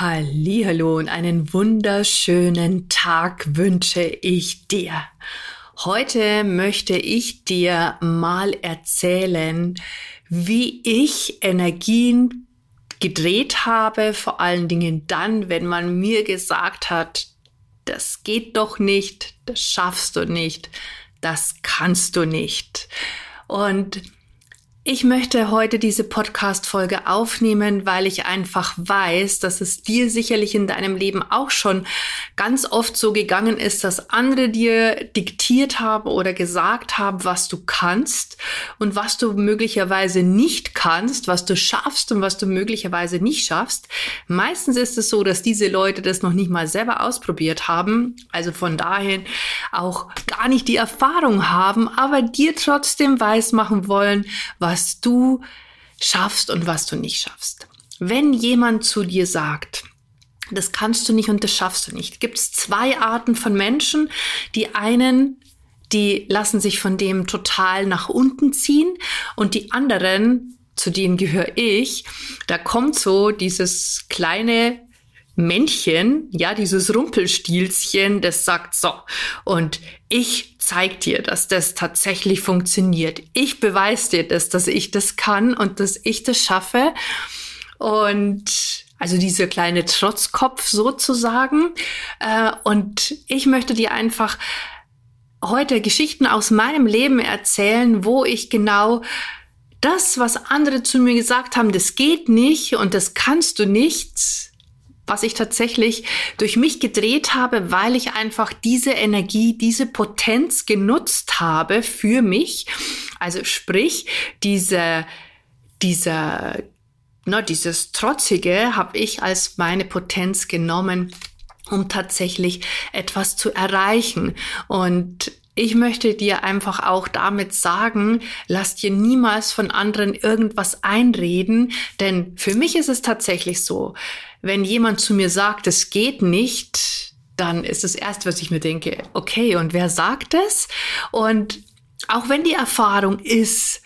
Hallo und einen wunderschönen Tag wünsche ich dir. Heute möchte ich dir mal erzählen, wie ich Energien gedreht habe, vor allen Dingen dann, wenn man mir gesagt hat, das geht doch nicht, das schaffst du nicht, das kannst du nicht. Und ich möchte heute diese Podcast-Folge aufnehmen, weil ich einfach weiß, dass es dir sicherlich in deinem Leben auch schon ganz oft so gegangen ist, dass andere dir diktiert haben oder gesagt haben, was du kannst und was du möglicherweise nicht kannst, was du schaffst und was du möglicherweise nicht schaffst. Meistens ist es so, dass diese Leute das noch nicht mal selber ausprobiert haben, also von daher auch gar nicht die Erfahrung haben, aber dir trotzdem weismachen wollen, was was du schaffst und was du nicht schaffst. Wenn jemand zu dir sagt, das kannst du nicht und das schaffst du nicht, gibt es zwei Arten von Menschen. Die einen, die lassen sich von dem total nach unten ziehen und die anderen, zu denen gehöre ich, da kommt so dieses kleine Männchen, ja, dieses Rumpelstilzchen, das sagt so, und ich zeig dir, dass das tatsächlich funktioniert. Ich beweise dir das, dass ich das kann und dass ich das schaffe. Und also dieser kleine Trotzkopf sozusagen. Äh, und ich möchte dir einfach heute Geschichten aus meinem Leben erzählen, wo ich genau das, was andere zu mir gesagt haben, das geht nicht und das kannst du nicht, was ich tatsächlich durch mich gedreht habe, weil ich einfach diese Energie, diese Potenz genutzt habe für mich. Also sprich, diese, dieser, na, dieses Trotzige habe ich als meine Potenz genommen, um tatsächlich etwas zu erreichen. Und ich möchte dir einfach auch damit sagen, lass dir niemals von anderen irgendwas einreden, denn für mich ist es tatsächlich so, wenn jemand zu mir sagt, es geht nicht, dann ist das erste, was ich mir denke, okay, und wer sagt es? Und auch wenn die Erfahrung ist,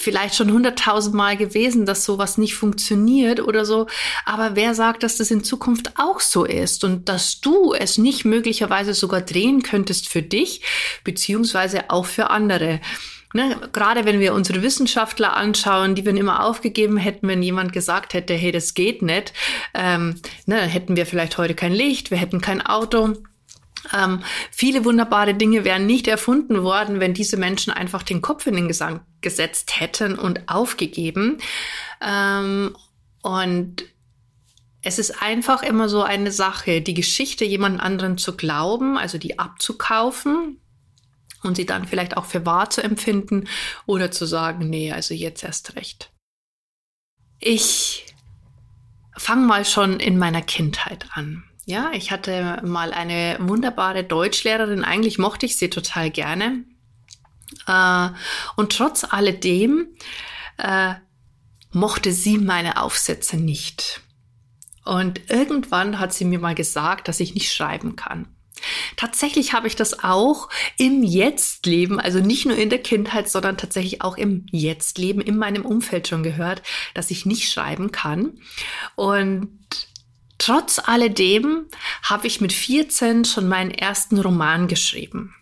vielleicht schon hunderttausend Mal gewesen, dass sowas nicht funktioniert oder so. Aber wer sagt, dass das in Zukunft auch so ist und dass du es nicht möglicherweise sogar drehen könntest für dich, beziehungsweise auch für andere? Ne, gerade wenn wir unsere Wissenschaftler anschauen, die wir immer aufgegeben hätten, wenn jemand gesagt hätte, hey, das geht nicht, ähm, ne, hätten wir vielleicht heute kein Licht, wir hätten kein Auto. Ähm, viele wunderbare Dinge wären nicht erfunden worden, wenn diese Menschen einfach den Kopf in den Gesang gesetzt hätten und aufgegeben. Ähm, und es ist einfach immer so eine Sache, die Geschichte jemand anderen zu glauben, also die abzukaufen, und sie dann vielleicht auch für wahr zu empfinden oder zu sagen, nee, also jetzt erst recht. Ich fange mal schon in meiner Kindheit an. Ja, ich hatte mal eine wunderbare Deutschlehrerin, eigentlich mochte ich sie total gerne. Äh, und trotz alledem äh, mochte sie meine Aufsätze nicht. Und irgendwann hat sie mir mal gesagt, dass ich nicht schreiben kann. Tatsächlich habe ich das auch im Jetzt-Leben, also nicht nur in der Kindheit, sondern tatsächlich auch im Jetzt-Leben, in meinem Umfeld schon gehört, dass ich nicht schreiben kann. Und trotz alledem habe ich mit 14 schon meinen ersten Roman geschrieben.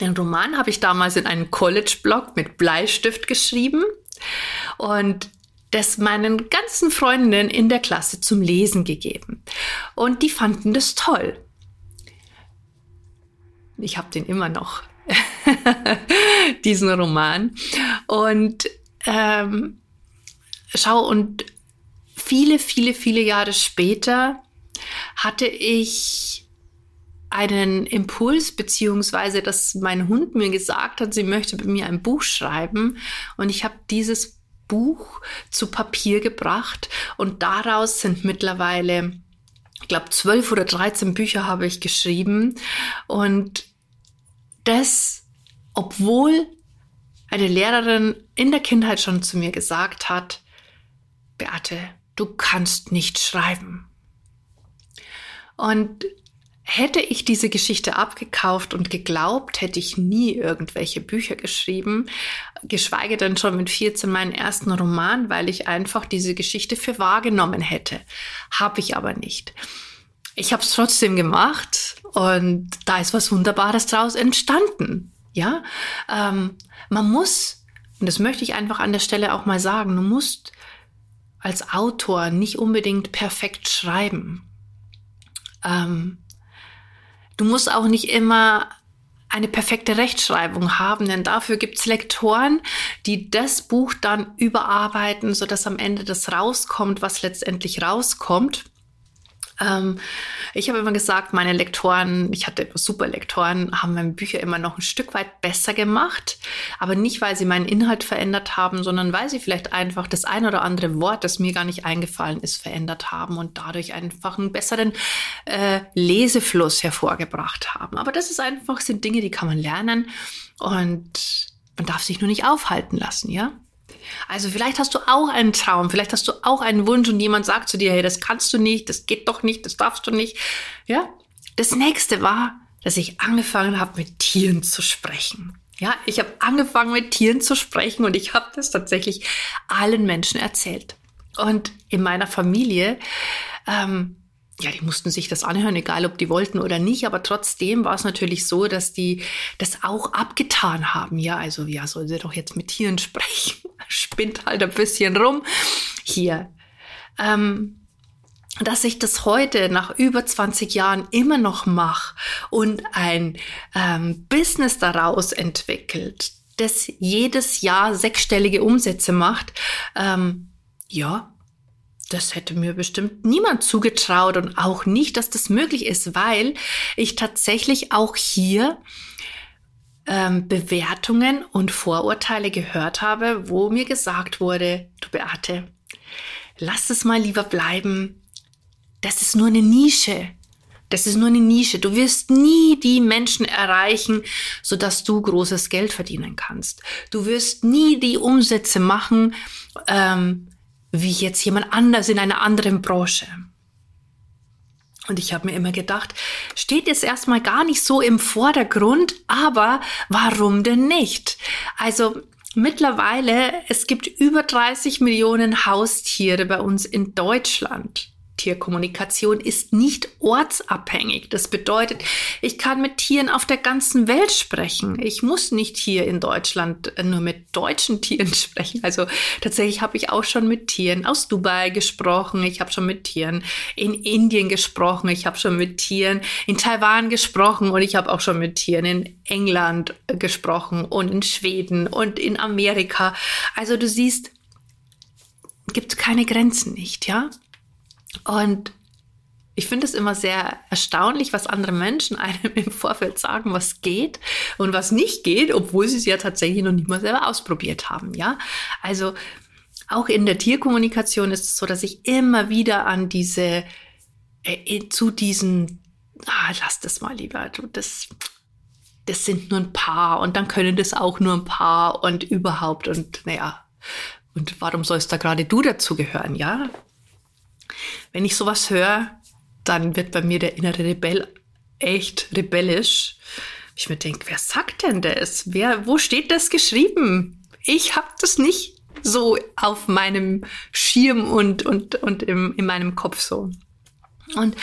Den Roman habe ich damals in einem College-Blog mit Bleistift geschrieben und das meinen ganzen Freundinnen in der Klasse zum Lesen gegeben. Und die fanden das toll. Ich habe den immer noch, diesen Roman. Und ähm, schau, und viele, viele, viele Jahre später hatte ich einen Impuls, beziehungsweise dass mein Hund mir gesagt hat, sie möchte bei mir ein Buch schreiben. Und ich habe dieses Buch zu Papier gebracht und daraus sind mittlerweile ich glaube, zwölf oder dreizehn Bücher habe ich geschrieben. Und das, obwohl eine Lehrerin in der Kindheit schon zu mir gesagt hat, Beate, du kannst nicht schreiben. Und hätte ich diese Geschichte abgekauft und geglaubt, hätte ich nie irgendwelche Bücher geschrieben, geschweige denn schon mit 14 meinen ersten Roman, weil ich einfach diese Geschichte für wahrgenommen hätte. Habe ich aber nicht. Ich habe es trotzdem gemacht und da ist was Wunderbares draus entstanden. Ja, ähm, man muss, und das möchte ich einfach an der Stelle auch mal sagen, du musst als Autor nicht unbedingt perfekt schreiben. Ähm, du musst auch nicht immer eine perfekte Rechtschreibung haben, denn dafür gibt's Lektoren, die das Buch dann überarbeiten, so dass am Ende das rauskommt, was letztendlich rauskommt. Ähm, ich habe immer gesagt, meine Lektoren, ich hatte super Lektoren, haben meine Bücher immer noch ein Stück weit besser gemacht. Aber nicht, weil sie meinen Inhalt verändert haben, sondern weil sie vielleicht einfach das ein oder andere Wort, das mir gar nicht eingefallen ist, verändert haben und dadurch einfach einen besseren äh, Lesefluss hervorgebracht haben. Aber das ist einfach, sind Dinge, die kann man lernen und man darf sich nur nicht aufhalten lassen, ja? Also vielleicht hast du auch einen Traum, vielleicht hast du auch einen Wunsch und jemand sagt zu dir, hey, das kannst du nicht, das geht doch nicht, das darfst du nicht. Ja? Das nächste war, dass ich angefangen habe, mit Tieren zu sprechen. Ja, ich habe angefangen mit Tieren zu sprechen und ich habe das tatsächlich allen Menschen erzählt. Und in meiner Familie ähm, ja, die mussten sich das anhören, egal ob die wollten oder nicht, aber trotzdem war es natürlich so, dass die das auch abgetan haben. Ja, also ja, soll sie doch jetzt mit Tieren sprechen. Spinnt halt ein bisschen rum. Hier. Ähm, dass ich das heute nach über 20 Jahren immer noch mache und ein ähm, Business daraus entwickelt, das jedes Jahr sechsstellige Umsätze macht, ähm, ja, das hätte mir bestimmt niemand zugetraut und auch nicht, dass das möglich ist, weil ich tatsächlich auch hier ähm, Bewertungen und Vorurteile gehört habe, wo mir gesagt wurde, du Beate, lass es mal lieber bleiben. Das ist nur eine Nische. Das ist nur eine Nische. Du wirst nie die Menschen erreichen, sodass du großes Geld verdienen kannst. Du wirst nie die Umsätze machen, ähm, wie jetzt jemand anders in einer anderen Branche. Und ich habe mir immer gedacht, steht jetzt erstmal gar nicht so im Vordergrund, aber warum denn nicht? Also mittlerweile, es gibt über 30 Millionen Haustiere bei uns in Deutschland. Tierkommunikation ist nicht ortsabhängig. Das bedeutet, ich kann mit Tieren auf der ganzen Welt sprechen. Ich muss nicht hier in Deutschland nur mit deutschen Tieren sprechen. Also tatsächlich habe ich auch schon mit Tieren aus Dubai gesprochen. Ich habe schon mit Tieren in Indien gesprochen. Ich habe schon mit Tieren in Taiwan gesprochen und ich habe auch schon mit Tieren in England gesprochen und in Schweden und in Amerika. Also du siehst, gibt keine Grenzen nicht, ja? Und ich finde es immer sehr erstaunlich, was andere Menschen einem im Vorfeld sagen, was geht und was nicht geht, obwohl sie es ja tatsächlich noch nicht mal selber ausprobiert haben. Ja, also auch in der Tierkommunikation ist es so, dass ich immer wieder an diese, äh, zu diesen, ah, lass das mal lieber, du, das, das sind nur ein paar und dann können das auch nur ein paar und überhaupt und naja, und warum sollst da gerade du dazu gehören, ja? Wenn ich sowas höre, dann wird bei mir der innere Rebell echt rebellisch. Ich mir denke, wer sagt denn das? Wer, wo steht das geschrieben? Ich habe das nicht so auf meinem Schirm und, und, und im, in meinem Kopf so. Und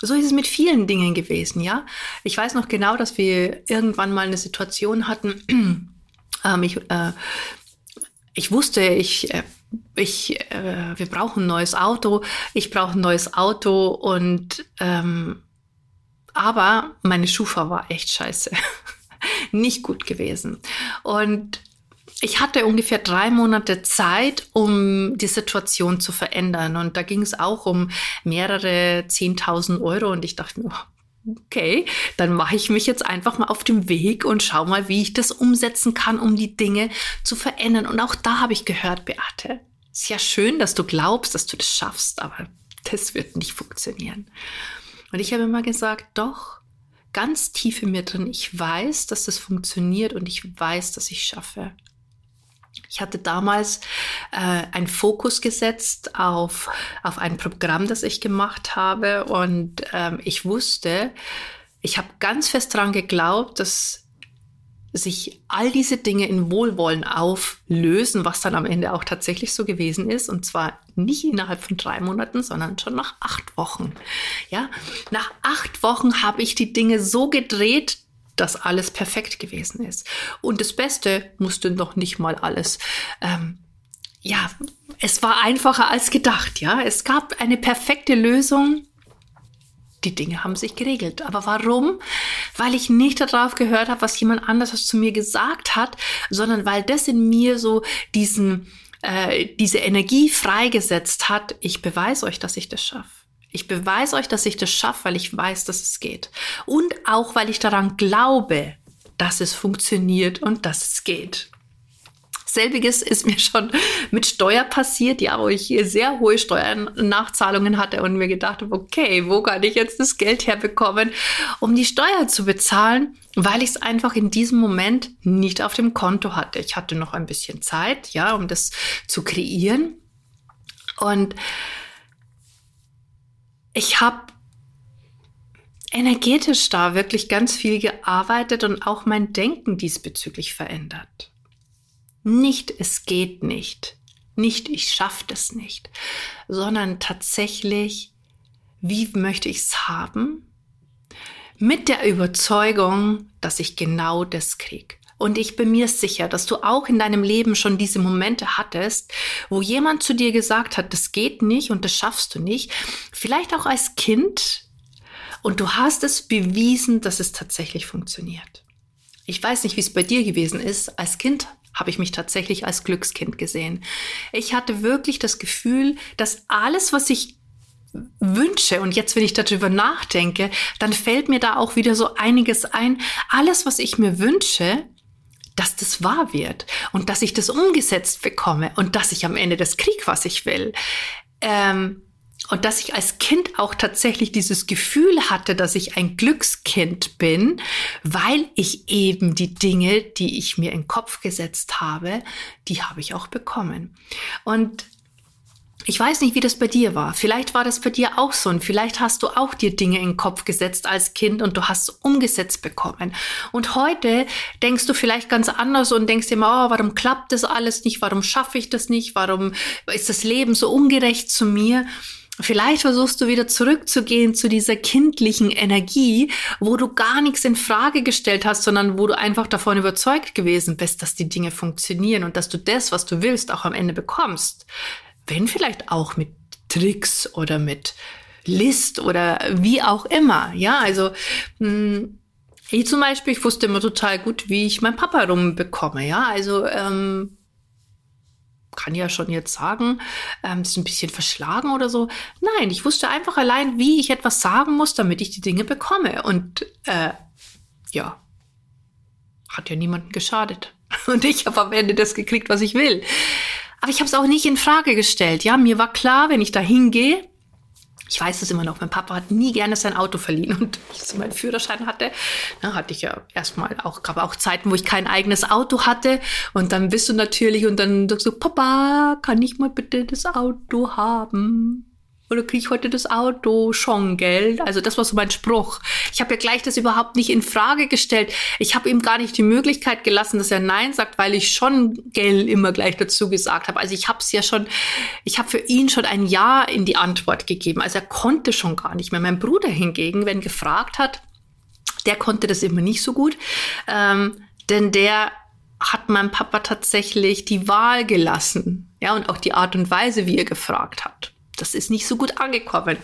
so ist es mit vielen Dingen gewesen, ja. Ich weiß noch genau, dass wir irgendwann mal eine Situation hatten. ähm, ich, äh, ich wusste, ich äh, ich, äh, wir brauchen ein neues Auto, ich brauche ein neues Auto und ähm, aber meine Schufa war echt scheiße. Nicht gut gewesen. Und ich hatte ungefähr drei Monate Zeit, um die Situation zu verändern. Und da ging es auch um mehrere 10.000 Euro. Und ich dachte mir, okay, dann mache ich mich jetzt einfach mal auf dem Weg und schau mal, wie ich das umsetzen kann, um die Dinge zu verändern. Und auch da habe ich gehört, Beate, ist ja schön, dass du glaubst, dass du das schaffst, aber das wird nicht funktionieren. Und ich habe immer gesagt, doch, ganz tief in mir drin, ich weiß, dass das funktioniert und ich weiß, dass ich schaffe. Ich hatte damals äh, einen Fokus gesetzt auf, auf ein Programm, das ich gemacht habe und ähm, ich wusste, ich habe ganz fest daran geglaubt, dass sich all diese Dinge in Wohlwollen auflösen, was dann am Ende auch tatsächlich so gewesen ist. Und zwar nicht innerhalb von drei Monaten, sondern schon nach acht Wochen. Ja, nach acht Wochen habe ich die Dinge so gedreht, dass alles perfekt gewesen ist. Und das Beste musste noch nicht mal alles. Ähm, ja, es war einfacher als gedacht. Ja, es gab eine perfekte Lösung die Dinge haben sich geregelt. Aber warum? Weil ich nicht darauf gehört habe, was jemand anderes zu mir gesagt hat, sondern weil das in mir so diesen, äh, diese Energie freigesetzt hat. Ich beweise euch, dass ich das schaffe. Ich beweise euch, dass ich das schaffe, weil ich weiß, dass es geht. Und auch, weil ich daran glaube, dass es funktioniert und dass es geht. Selbiges ist mir schon mit Steuer passiert, ja, wo ich sehr hohe Steuernachzahlungen hatte und mir gedacht habe, okay, wo kann ich jetzt das Geld herbekommen, um die Steuer zu bezahlen, weil ich es einfach in diesem Moment nicht auf dem Konto hatte. Ich hatte noch ein bisschen Zeit, ja, um das zu kreieren. Und ich habe energetisch da wirklich ganz viel gearbeitet und auch mein Denken diesbezüglich verändert. Nicht, es geht nicht. Nicht, ich schaffe das nicht. Sondern tatsächlich, wie möchte ich es haben? Mit der Überzeugung, dass ich genau das krieg. Und ich bin mir sicher, dass du auch in deinem Leben schon diese Momente hattest, wo jemand zu dir gesagt hat, das geht nicht und das schaffst du nicht. Vielleicht auch als Kind. Und du hast es bewiesen, dass es tatsächlich funktioniert. Ich weiß nicht, wie es bei dir gewesen ist. Als Kind habe ich mich tatsächlich als Glückskind gesehen. Ich hatte wirklich das Gefühl, dass alles, was ich wünsche und jetzt, wenn ich darüber nachdenke, dann fällt mir da auch wieder so einiges ein. Alles, was ich mir wünsche, dass das wahr wird und dass ich das umgesetzt bekomme und dass ich am Ende das krieg, was ich will. Ähm, und dass ich als Kind auch tatsächlich dieses Gefühl hatte, dass ich ein Glückskind bin, weil ich eben die Dinge, die ich mir in den Kopf gesetzt habe, die habe ich auch bekommen. Und ich weiß nicht, wie das bei dir war. Vielleicht war das bei dir auch so und vielleicht hast du auch dir Dinge in den Kopf gesetzt als Kind und du hast umgesetzt bekommen. Und heute denkst du vielleicht ganz anders und denkst dir mal, oh, warum klappt das alles nicht? Warum schaffe ich das nicht? Warum ist das Leben so ungerecht zu mir? Vielleicht versuchst du wieder zurückzugehen zu dieser kindlichen Energie, wo du gar nichts in Frage gestellt hast, sondern wo du einfach davon überzeugt gewesen bist, dass die Dinge funktionieren und dass du das, was du willst, auch am Ende bekommst. Wenn vielleicht auch mit Tricks oder mit List oder wie auch immer. Ja, also mh, hm, ich zum Beispiel, ich wusste immer total gut, wie ich meinen Papa rumbekomme. Ja, also ähm, kann ja schon jetzt sagen, ähm, ist ein bisschen verschlagen oder so. Nein, ich wusste einfach allein, wie ich etwas sagen muss, damit ich die Dinge bekomme. Und äh, ja, hat ja niemanden geschadet. Und ich habe am Ende das gekriegt, was ich will. Aber ich habe es auch nicht in Frage gestellt. Ja, mir war klar, wenn ich da hingehe, ich weiß es immer noch, mein Papa hat nie gerne sein Auto verliehen. Und als ich meinen Führerschein hatte, na, hatte ich ja erstmal auch, gab auch Zeiten, wo ich kein eigenes Auto hatte. Und dann bist du natürlich und dann sagst du, Papa, kann ich mal bitte das Auto haben? Oder kriege ich heute das Auto schon Geld? Also das war so mein Spruch. Ich habe ja gleich das überhaupt nicht in Frage gestellt. Ich habe ihm gar nicht die Möglichkeit gelassen, dass er Nein sagt, weil ich schon Geld immer gleich dazu gesagt habe. Also ich habe es ja schon, ich habe für ihn schon ein Ja in die Antwort gegeben. Also er konnte schon gar nicht mehr. Mein Bruder hingegen, wenn gefragt hat, der konnte das immer nicht so gut, ähm, denn der hat meinem Papa tatsächlich die Wahl gelassen. Ja, und auch die Art und Weise, wie er gefragt hat das ist nicht so gut angekommen.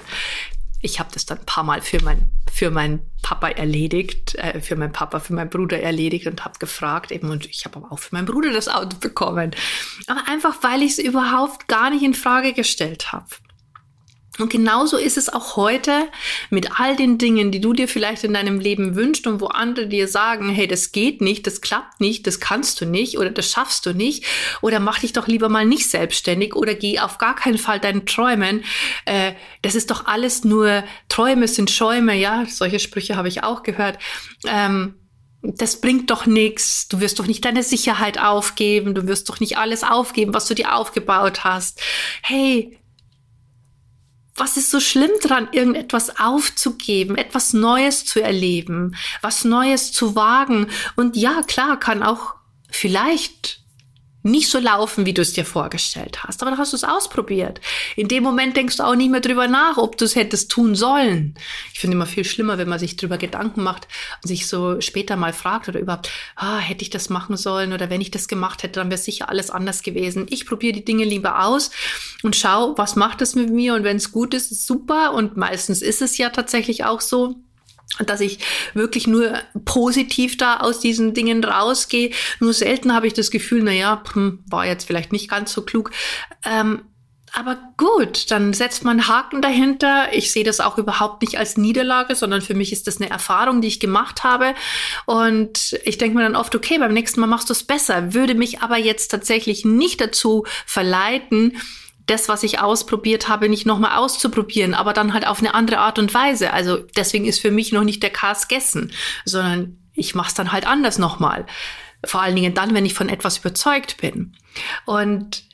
Ich habe das dann ein paar Mal für mein für meinen Papa erledigt, äh, für meinen Papa, für meinen Bruder erledigt und habe gefragt eben und ich habe aber auch für meinen Bruder das Auto bekommen. Aber einfach, weil ich es überhaupt gar nicht in Frage gestellt habe. Und genauso ist es auch heute mit all den Dingen, die du dir vielleicht in deinem Leben wünschst und wo andere dir sagen, hey, das geht nicht, das klappt nicht, das kannst du nicht oder das schaffst du nicht oder mach dich doch lieber mal nicht selbstständig oder geh auf gar keinen Fall deinen Träumen. Äh, das ist doch alles nur Träume sind Schäume, ja, solche Sprüche habe ich auch gehört. Ähm, das bringt doch nichts. Du wirst doch nicht deine Sicherheit aufgeben. Du wirst doch nicht alles aufgeben, was du dir aufgebaut hast. Hey, was ist so schlimm dran, irgendetwas aufzugeben, etwas Neues zu erleben, was Neues zu wagen? Und ja, klar, kann auch vielleicht nicht so laufen, wie du es dir vorgestellt hast. Aber dann hast du es ausprobiert. In dem Moment denkst du auch nicht mehr drüber nach, ob du es hättest tun sollen. Ich finde immer viel schlimmer, wenn man sich drüber Gedanken macht und sich so später mal fragt oder überhaupt, ah, hätte ich das machen sollen oder wenn ich das gemacht hätte, dann wäre sicher alles anders gewesen. Ich probiere die Dinge lieber aus und schau, was macht es mit mir und wenn es gut ist, ist super und meistens ist es ja tatsächlich auch so dass ich wirklich nur positiv da aus diesen Dingen rausgehe. Nur selten habe ich das Gefühl, na ja, hm, war jetzt vielleicht nicht ganz so klug. Ähm, aber gut, dann setzt man Haken dahinter. Ich sehe das auch überhaupt nicht als Niederlage, sondern für mich ist das eine Erfahrung, die ich gemacht habe. Und ich denke mir dann oft, okay, beim nächsten Mal machst du es besser. Würde mich aber jetzt tatsächlich nicht dazu verleiten, das, was ich ausprobiert habe, nicht nochmal auszuprobieren, aber dann halt auf eine andere Art und Weise. Also deswegen ist für mich noch nicht der Cast gegessen, sondern ich mache es dann halt anders nochmal. Vor allen Dingen dann, wenn ich von etwas überzeugt bin. Und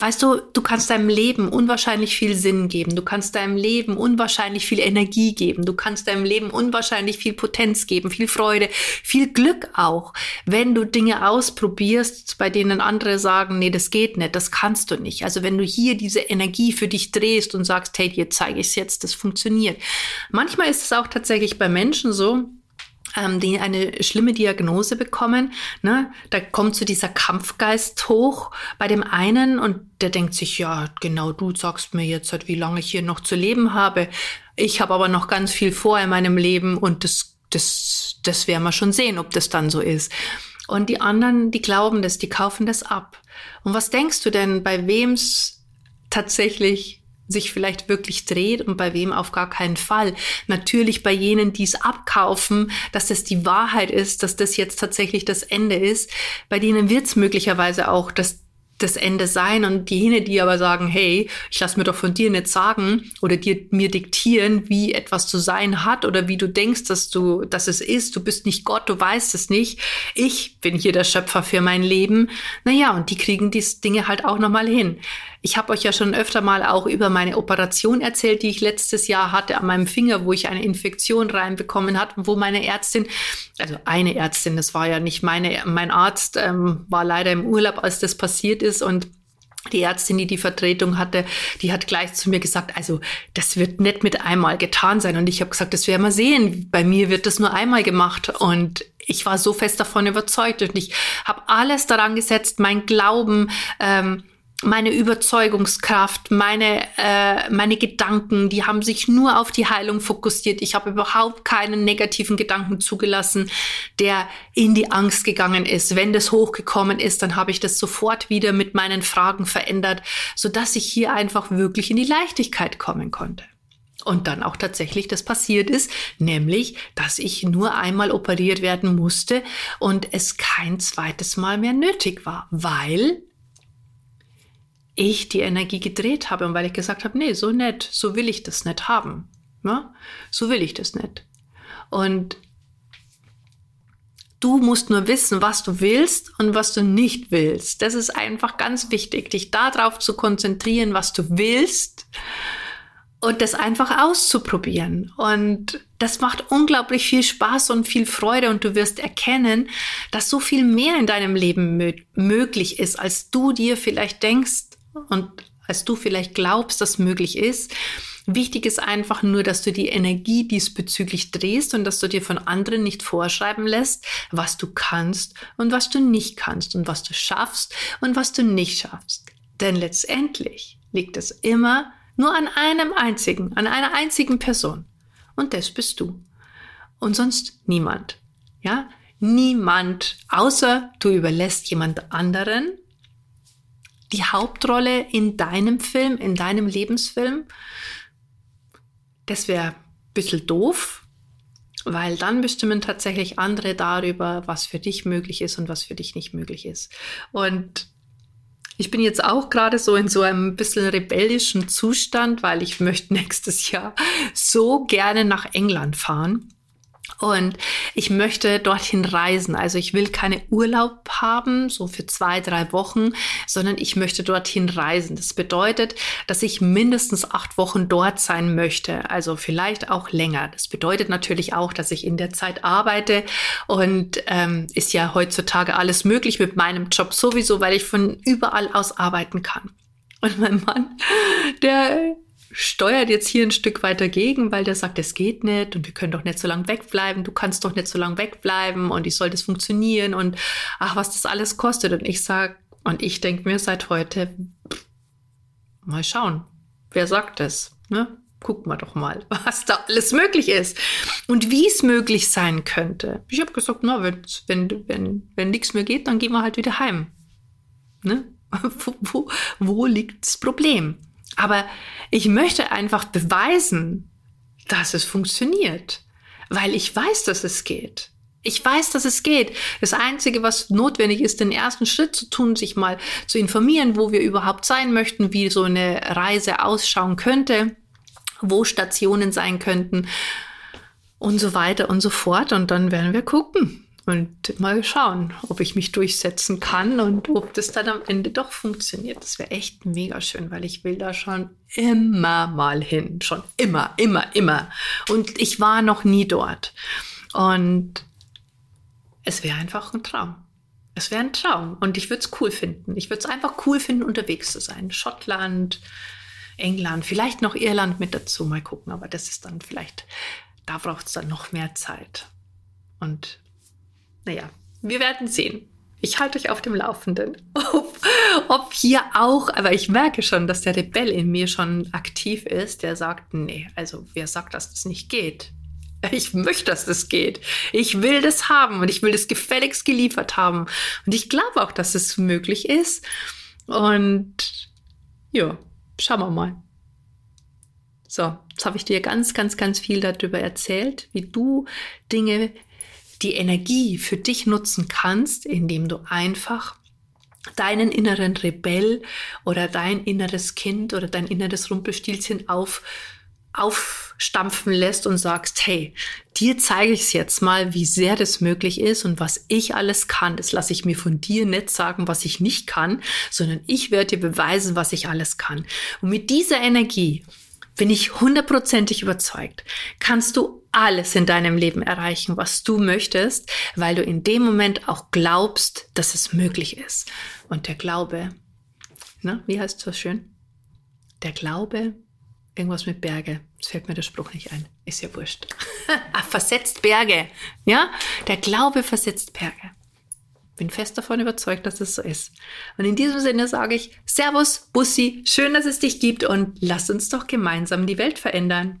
Weißt du, du kannst deinem Leben unwahrscheinlich viel Sinn geben. Du kannst deinem Leben unwahrscheinlich viel Energie geben. Du kannst deinem Leben unwahrscheinlich viel Potenz geben, viel Freude, viel Glück auch, wenn du Dinge ausprobierst, bei denen andere sagen, nee, das geht nicht, das kannst du nicht. Also wenn du hier diese Energie für dich drehst und sagst, hey, dir zeige ich es jetzt, das funktioniert. Manchmal ist es auch tatsächlich bei Menschen so, ähm, die eine schlimme Diagnose bekommen, ne, da kommt so dieser Kampfgeist hoch bei dem einen und der denkt sich, ja, genau du sagst mir jetzt, halt, wie lange ich hier noch zu leben habe. Ich habe aber noch ganz viel vor in meinem Leben und das, das, das werden wir schon sehen, ob das dann so ist. Und die anderen, die glauben das, die kaufen das ab. Und was denkst du denn, bei wem's tatsächlich sich vielleicht wirklich dreht und bei wem auf gar keinen Fall. Natürlich bei jenen, die es abkaufen, dass das die Wahrheit ist, dass das jetzt tatsächlich das Ende ist. Bei denen wird es möglicherweise auch das das Ende sein und jene, die aber sagen, hey, ich lass mir doch von dir nicht sagen oder dir mir diktieren, wie etwas zu sein hat oder wie du denkst, dass du, dass es ist. Du bist nicht Gott, du weißt es nicht. Ich bin hier der Schöpfer für mein Leben. Naja, und die kriegen die Dinge halt auch nochmal hin. Ich habe euch ja schon öfter mal auch über meine Operation erzählt, die ich letztes Jahr hatte an meinem Finger, wo ich eine Infektion reinbekommen hat, wo meine Ärztin, also eine Ärztin, das war ja nicht meine, mein Arzt ähm, war leider im Urlaub, als das passiert ist und die Ärztin, die die Vertretung hatte, die hat gleich zu mir gesagt, also das wird nicht mit einmal getan sein. Und ich habe gesagt, das werden wir sehen. Bei mir wird das nur einmal gemacht. Und ich war so fest davon überzeugt und ich habe alles daran gesetzt, mein Glauben. Ähm, meine Überzeugungskraft, meine, äh, meine Gedanken, die haben sich nur auf die Heilung fokussiert. Ich habe überhaupt keinen negativen Gedanken zugelassen, der in die Angst gegangen ist. Wenn das hochgekommen ist, dann habe ich das sofort wieder mit meinen Fragen verändert, so dass ich hier einfach wirklich in die Leichtigkeit kommen konnte. Und dann auch tatsächlich das passiert ist, nämlich, dass ich nur einmal operiert werden musste und es kein zweites Mal mehr nötig war, weil ich die Energie gedreht habe und weil ich gesagt habe, nee, so nett, so will ich das nicht haben. Ja? So will ich das nicht. Und du musst nur wissen, was du willst und was du nicht willst. Das ist einfach ganz wichtig, dich darauf zu konzentrieren, was du willst und das einfach auszuprobieren. Und das macht unglaublich viel Spaß und viel Freude und du wirst erkennen, dass so viel mehr in deinem Leben möglich ist, als du dir vielleicht denkst, und als du vielleicht glaubst, dass möglich ist. Wichtig ist einfach nur, dass du die Energie diesbezüglich drehst und dass du dir von anderen nicht vorschreiben lässt, was du kannst und was du nicht kannst und was du schaffst und was du nicht schaffst. Denn letztendlich liegt es immer nur an einem einzigen, an einer einzigen Person. Und das bist du. Und sonst niemand. Ja? Niemand, außer du überlässt jemand anderen die Hauptrolle in deinem Film, in deinem Lebensfilm. Das wäre ein bisschen doof, weil dann bestimmen tatsächlich andere darüber, was für dich möglich ist und was für dich nicht möglich ist. Und ich bin jetzt auch gerade so in so einem bisschen rebellischen Zustand, weil ich möchte nächstes Jahr so gerne nach England fahren. Und ich möchte dorthin reisen. Also ich will keine Urlaub haben, so für zwei, drei Wochen, sondern ich möchte dorthin reisen. Das bedeutet, dass ich mindestens acht Wochen dort sein möchte. Also vielleicht auch länger. Das bedeutet natürlich auch, dass ich in der Zeit arbeite. Und ähm, ist ja heutzutage alles möglich mit meinem Job sowieso, weil ich von überall aus arbeiten kann. Und mein Mann, der steuert jetzt hier ein Stück weiter gegen, weil der sagt, es geht nicht und wir können doch nicht so lange wegbleiben, du kannst doch nicht so lange wegbleiben und wie soll das funktionieren und ach, was das alles kostet. Und ich sag, und ich denke mir seit heute, mal schauen, wer sagt das? Ne? Gucken wir doch mal, was da alles möglich ist und wie es möglich sein könnte. Ich habe gesagt, na, wenn, wenn, wenn, wenn nichts mehr geht, dann gehen wir halt wieder heim. Ne? Wo, wo, wo liegt das Problem? Aber ich möchte einfach beweisen, dass es funktioniert, weil ich weiß, dass es geht. Ich weiß, dass es geht. Das Einzige, was notwendig ist, den ersten Schritt zu tun, sich mal zu informieren, wo wir überhaupt sein möchten, wie so eine Reise ausschauen könnte, wo Stationen sein könnten und so weiter und so fort. Und dann werden wir gucken und mal schauen, ob ich mich durchsetzen kann und ob das dann am Ende doch funktioniert. Das wäre echt mega schön, weil ich will da schon immer mal hin. Schon immer, immer, immer. Und ich war noch nie dort. Und es wäre einfach ein Traum. Es wäre ein Traum. Und ich würde es cool finden. Ich würde es einfach cool finden, unterwegs zu sein. Schottland, England, vielleicht noch Irland mit dazu. Mal gucken. Aber das ist dann vielleicht, da braucht es dann noch mehr Zeit. Und naja, wir werden sehen. Ich halte euch auf dem Laufenden, ob, ob, hier auch, aber ich merke schon, dass der Rebell in mir schon aktiv ist, der sagt, nee, also wer sagt, dass das nicht geht? Ich möchte, dass das geht. Ich will das haben und ich will das gefälligst geliefert haben. Und ich glaube auch, dass es möglich ist. Und ja, schauen wir mal. So, jetzt habe ich dir ganz, ganz, ganz viel darüber erzählt, wie du Dinge die Energie für dich nutzen kannst, indem du einfach deinen inneren Rebell oder dein inneres Kind oder dein inneres Rumpelstilzchen auf, aufstampfen lässt und sagst, hey, dir zeige ich es jetzt mal, wie sehr das möglich ist und was ich alles kann. Das lasse ich mir von dir nicht sagen, was ich nicht kann, sondern ich werde dir beweisen, was ich alles kann. Und mit dieser Energie bin ich hundertprozentig überzeugt, kannst du alles in deinem Leben erreichen, was du möchtest, weil du in dem Moment auch glaubst, dass es möglich ist. Und der Glaube, ne, wie heißt es so schön? Der Glaube, irgendwas mit Berge. Jetzt fällt mir der Spruch nicht ein. Ist ja wurscht. Ah, versetzt Berge. Ja? Der Glaube versetzt Berge bin fest davon überzeugt, dass es so ist. Und in diesem Sinne sage ich Servus, Bussi, schön, dass es dich gibt und lass uns doch gemeinsam die Welt verändern.